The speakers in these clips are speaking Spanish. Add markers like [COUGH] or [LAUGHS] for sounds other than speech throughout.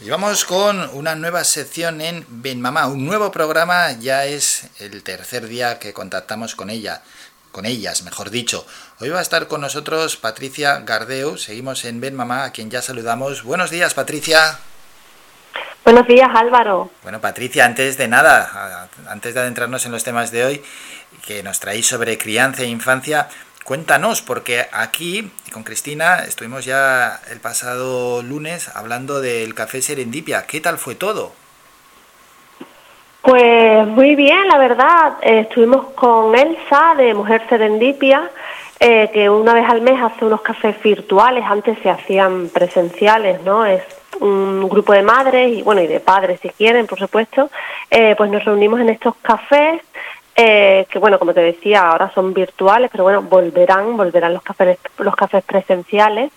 Y vamos con una nueva sección en Ben Mamá, un nuevo programa, ya es el tercer día que contactamos con ella, con ellas, mejor dicho. Hoy va a estar con nosotros Patricia Gardeu, seguimos en Ben Mamá, a quien ya saludamos. Buenos días, Patricia. Buenos días, Álvaro. Bueno, Patricia, antes de nada, antes de adentrarnos en los temas de hoy, que nos traéis sobre crianza e infancia, Cuéntanos, porque aquí con Cristina estuvimos ya el pasado lunes hablando del café Serendipia. ¿Qué tal fue todo? Pues muy bien, la verdad. estuvimos con Elsa de Mujer Serendipia, eh, que una vez al mes hace unos cafés virtuales. Antes se hacían presenciales, ¿no? Es un grupo de madres y bueno y de padres si quieren, por supuesto. Eh, pues nos reunimos en estos cafés eh, que bueno, como te decía, ahora son virtuales, pero bueno, volverán, volverán los cafés, los cafés presenciales.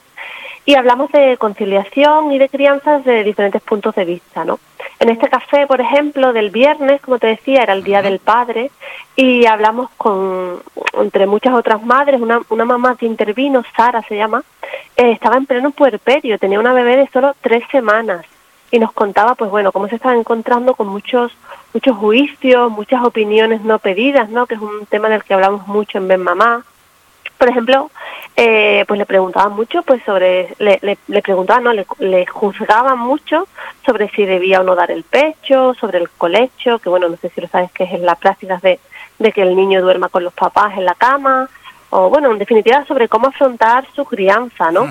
Y hablamos de conciliación y de crianzas de diferentes puntos de vista, ¿no? En este café, por ejemplo, del viernes, como te decía, era el Día del Padre, y hablamos con, entre muchas otras madres, una, una mamá que intervino, Sara se llama, eh, estaba en pleno puerperio, tenía una bebé de solo tres semanas, y nos contaba, pues bueno, cómo se estaba encontrando con muchos muchos juicios, muchas opiniones no pedidas, ¿no? Que es un tema del que hablamos mucho en Ben Mamá. Por ejemplo, eh, pues le preguntaban mucho, pues sobre, le, preguntaban, no, le, le, juzgaban mucho sobre si debía o no dar el pecho, sobre el colecho, que bueno, no sé si lo sabes que es la práctica de, de que el niño duerma con los papás en la cama, o bueno, en definitiva sobre cómo afrontar su crianza, ¿no?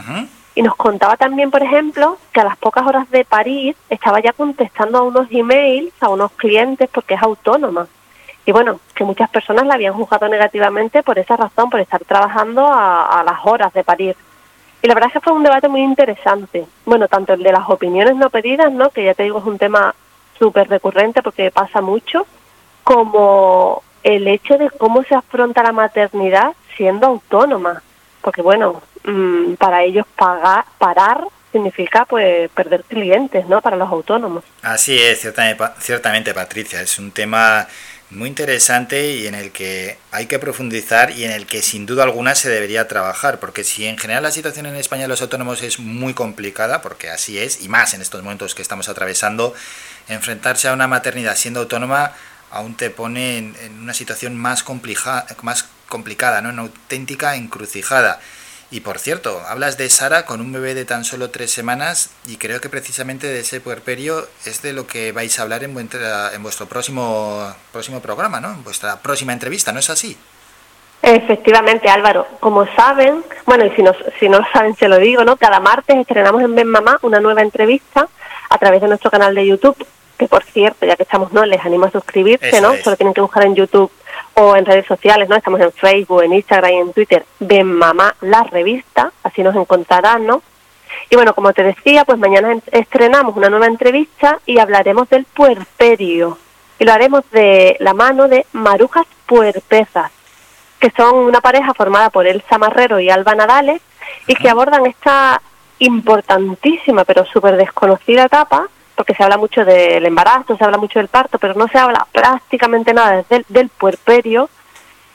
Y nos contaba también, por ejemplo, que a las pocas horas de parir estaba ya contestando a unos emails a unos clientes porque es autónoma. Y bueno, que muchas personas la habían juzgado negativamente por esa razón, por estar trabajando a, las horas de parir. Y la verdad es que fue un debate muy interesante. Bueno, tanto el de las opiniones no pedidas, ¿no? que ya te digo es un tema súper recurrente porque pasa mucho, como el hecho de cómo se afronta la maternidad siendo autónoma. Porque bueno, Mm, para ellos pagar, parar significa pues perder clientes, ¿no? Para los autónomos. Así es, ciertamente, ciertamente Patricia, es un tema muy interesante y en el que hay que profundizar y en el que sin duda alguna se debería trabajar, porque si en general la situación en España de los autónomos es muy complicada, porque así es, y más en estos momentos que estamos atravesando, enfrentarse a una maternidad siendo autónoma aún te pone en, una situación más, complicada, más complicada, ¿no? en auténtica encrucijada. Y por cierto, hablas de Sara con un bebé de tan solo tres semanas y creo que precisamente de ese puerperio es de lo que vais a hablar en, en vuestro próximo, próximo programa, ¿no? En vuestra próxima entrevista, ¿no es así? Efectivamente, Álvaro. Como saben, bueno, y si no, si no lo saben, se lo digo, ¿no? Cada martes estrenamos en Ben Mamá una nueva entrevista a través de nuestro canal de YouTube, que por cierto, ya que estamos, ¿no? Les animo a suscribirse, ¿no? Solo tienen que buscar en YouTube o en redes sociales, ¿no? Estamos en Facebook, en Instagram y en Twitter, Ven Mamá la revista, así nos encontrarán, ¿no? Y bueno, como te decía, pues mañana estrenamos una nueva entrevista y hablaremos del puerperio. Y lo haremos de la mano de Marujas Puerpezas, que son una pareja formada por Elsa Marrero y Alba Nadales y que abordan esta importantísima pero súper desconocida etapa porque se habla mucho del embarazo, se habla mucho del parto, pero no se habla prácticamente nada desde del puerperio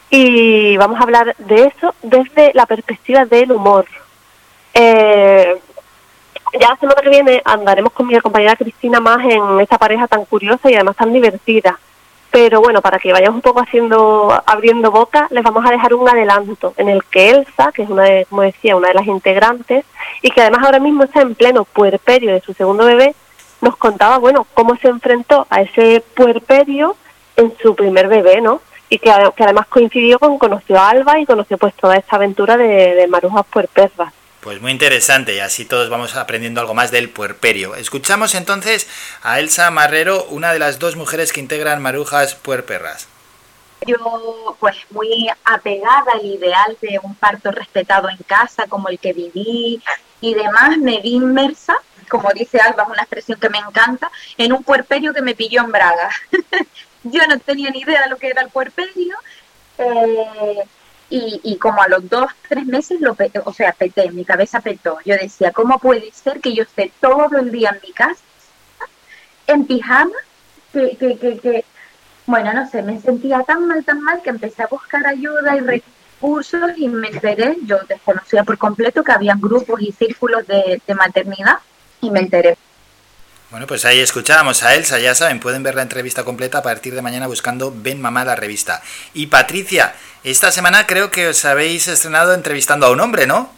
y vamos a hablar de eso desde la perspectiva del humor. Eh, ya la semana que viene andaremos con mi compañera Cristina más en esta pareja tan curiosa y además tan divertida. Pero bueno, para que vayamos un poco haciendo, abriendo boca, les vamos a dejar un adelanto en el que Elsa, que es una de, como decía, una de las integrantes, y que además ahora mismo está en pleno puerperio de su segundo bebé, nos contaba, bueno, cómo se enfrentó a ese puerperio en su primer bebé, ¿no? Y que, además coincidió con conoció a Alba y conoció pues toda esta aventura de, de Marujas Puerperras. Pues muy interesante y así todos vamos aprendiendo algo más del puerperio. Escuchamos entonces a Elsa Marrero, una de las dos mujeres que integran Marujas Puerperras. Yo, pues muy apegada al ideal de un parto respetado en casa, como el que viví y demás, me vi inmersa como dice Alba, es una expresión que me encanta, en un puerperio que me pilló en Braga. [LAUGHS] Yo no tenía ni idea de lo que era el puerperio. Eh, y, como a los dos, tres meses, lo o sea, peté, mi cabeza petó. Yo decía, ¿cómo puede ser que yo esté todo el día en mi casa, en pijama, que, que, que, que, bueno, no sé, me sentía tan mal, tan mal que empecé a buscar ayuda y recursos y me enteré, yo desconocía por completo que había grupos y círculos de maternidad y me enteré. Bueno, pues ahí escuchábamos a Elsa, ya saben, pueden ver la entrevista completa a partir de mañana buscando Ven Mamá la revista. Y Patricia, esta semana creo que os habéis estrenado entrevistando a un hombre, ¿no?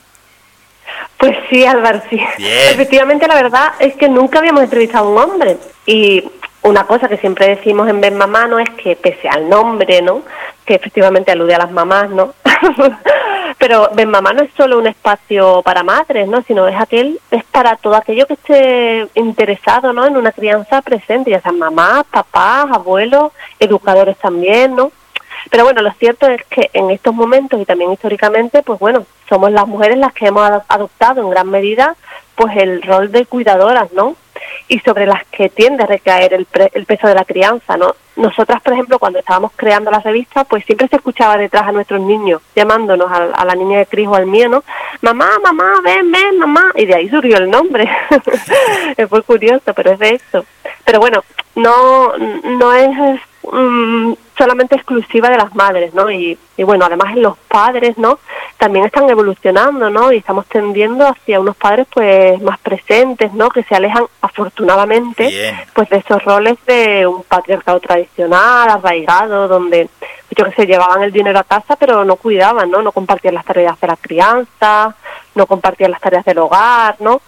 Pues sí, Álvaro, sí. Efectivamente, la verdad es que nunca habíamos entrevistado a un hombre. Y una cosa que siempre decimos en Ven Mamá no es que pese al nombre, ¿no? Que efectivamente alude a las mamás, ¿no? [LAUGHS] Pero Ven Mamá no es solo un espacio para madres, ¿no? Sino es aquel, es para todo aquello que esté interesado, ¿no? En una crianza presente, ya sean mamás, papás, abuelos, educadores también, ¿no? Pero bueno, lo cierto es que en estos momentos y también históricamente, pues bueno, somos las mujeres las que hemos adoptado en gran medida pues el rol de cuidadoras, ¿no? Y sobre las que tiende a recaer el, el peso de la crianza, ¿no? Nosotras, por ejemplo, cuando estábamos creando la revista, pues siempre se escuchaba detrás a nuestros niños, llamándonos a, la niña de Cris o al mío, ¿no? Mamá, mamá, ven, ven, mamá. Y de ahí surgió el nombre. [LAUGHS] es muy curioso, pero es de eso. Pero bueno, no, no es Mm, solamente exclusiva de las madres, ¿no? Y, bueno, además los padres, ¿no? También están evolucionando, ¿no? Y estamos tendiendo hacia unos padres, pues, más presentes, ¿no? Que se alejan, afortunadamente, pues, de esos roles de un patriarcado tradicional, arraigado, donde, yo que sé, llevaban el dinero a casa, pero no cuidaban, ¿no? No compartían las tareas de la crianza, no compartían las tareas del hogar, ¿no?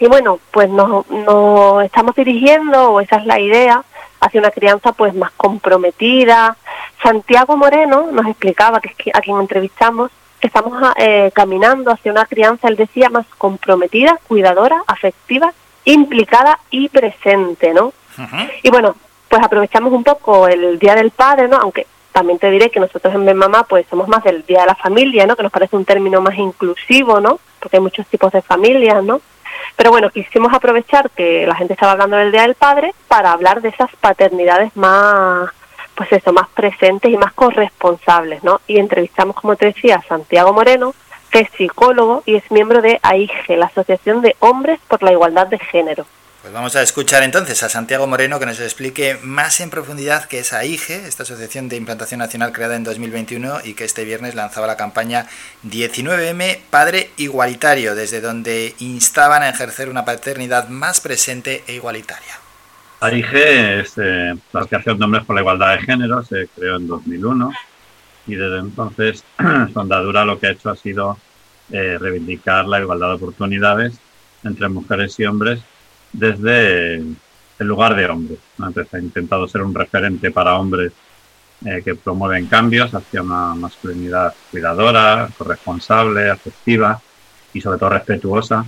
Y bueno, pues nos, nos estamos dirigiendo, o esa es la idea, hacia una crianza pues más comprometida. Santiago Moreno nos explicaba, que es a quien entrevistamos, que estamos eh, caminando hacia una crianza, él decía, más comprometida, cuidadora, afectiva, implicada y presente, ¿no? Y bueno, pues aprovechamos un poco el Día del Padre, ¿no? Aunque también te diré que nosotros en Ben Mamá pues somos más del Día de la Familia, ¿no? Que nos parece un término más inclusivo, ¿no? Porque hay muchos tipos de familias, ¿no? Pero bueno, quisimos aprovechar que la gente estaba hablando del Día del Padre para hablar de esas paternidades más, pues eso, más presentes y más corresponsables, ¿no? Y entrevistamos, como te decía, a Santiago Moreno, que es psicólogo y es miembro de AIGE, la Asociación de Hombres por la Igualdad de Género. Pues vamos a escuchar entonces a Santiago Moreno que nos explique más en profundidad qué es AIGE, esta Asociación de Implantación Nacional creada en 2021 y que este viernes lanzaba la campaña 19M Padre Igualitario, desde donde instaban a ejercer una paternidad más presente e igualitaria. AIGE es eh, la Asociación de Hombres por la Igualdad de Género, se creó en 2001 y desde entonces [CLEARS THROAT] su andadura lo que ha hecho ha sido eh, reivindicar la igualdad de oportunidades entre mujeres y hombres desde el lugar de hombres. Entonces ha intentado ser un referente para hombres eh, que promueven cambios hacia una masculinidad cuidadora, corresponsable, afectiva y sobre todo respetuosa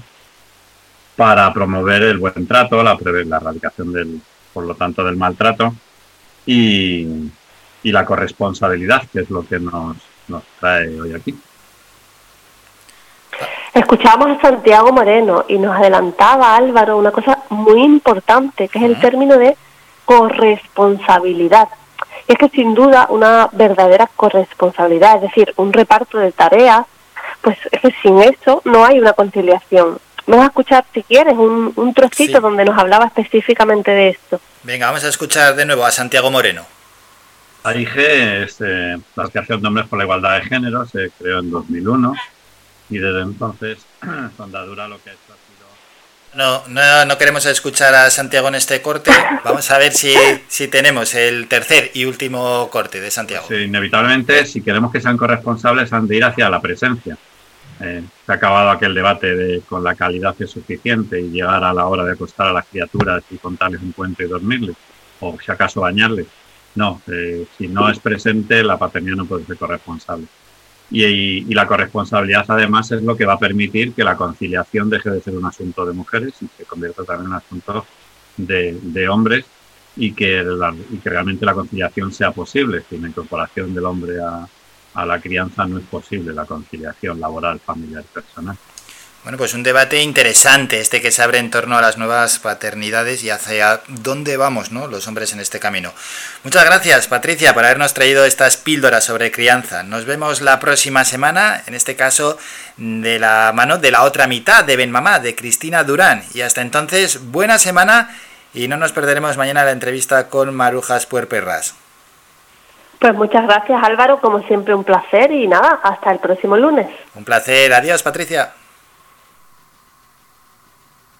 para promover el buen trato, la, la erradicación del, por lo tanto, del maltrato y, y la corresponsabilidad, que es lo que nos, nos trae hoy aquí. Escuchábamos a Santiago Moreno y nos adelantaba Álvaro una cosa muy importante, que es el término de corresponsabilidad. Y es que sin duda una verdadera corresponsabilidad, es decir, un reparto de tareas, pues es que sin eso no hay una conciliación. Vamos a escuchar, si quieres, un, un trocito donde nos hablaba específicamente de esto. Venga, vamos a escuchar de nuevo a Santiago Moreno. AIGE es eh, la Asociación de Hombres por la Igualdad de Género, se creó en 2001 y desde entonces [CLEARS THROAT] Sondadura lo que ha hecho ha sido... No, no, no, queremos escuchar a Santiago en este corte. [LAUGHS] Vamos a ver si, si tenemos el tercer y último corte de Santiago. Sí, inevitablemente, si queremos que sean corresponsables, han de ir hacia la presencia. Eh, se ha acabado aquel debate de con la calidad es suficiente y llegar a la hora de acostar a las criaturas y contarles un cuento y dormirles, o si acaso bañarles. No, eh, si no es presente, la paternidad no puede ser corresponsable. Y, la corresponsabilidad además es lo que va a permitir que la conciliación deje de ser un asunto de mujeres y se convierta también en un asunto de, hombres y que, y que realmente la conciliación sea posible. Sin la incorporación del hombre a, a la crianza no es posible la conciliación laboral, familiar y personal. Bueno, pues un debate interesante este que se abre en torno a las nuevas paternidades y hacia dónde vamos, ¿no? Los hombres en este camino. Muchas gracias, Patricia, por habernos traído estas píldoras sobre crianza. Nos vemos la próxima semana, en este caso de la mano de la otra mitad de Ben Mamá, de Cristina Durán. Y hasta entonces, buena semana y no nos perderemos mañana la entrevista con Marujas Puerperras. Pues muchas gracias Álvaro, como siempre un placer y nada, hasta el próximo lunes. Un placer, adiós Patricia.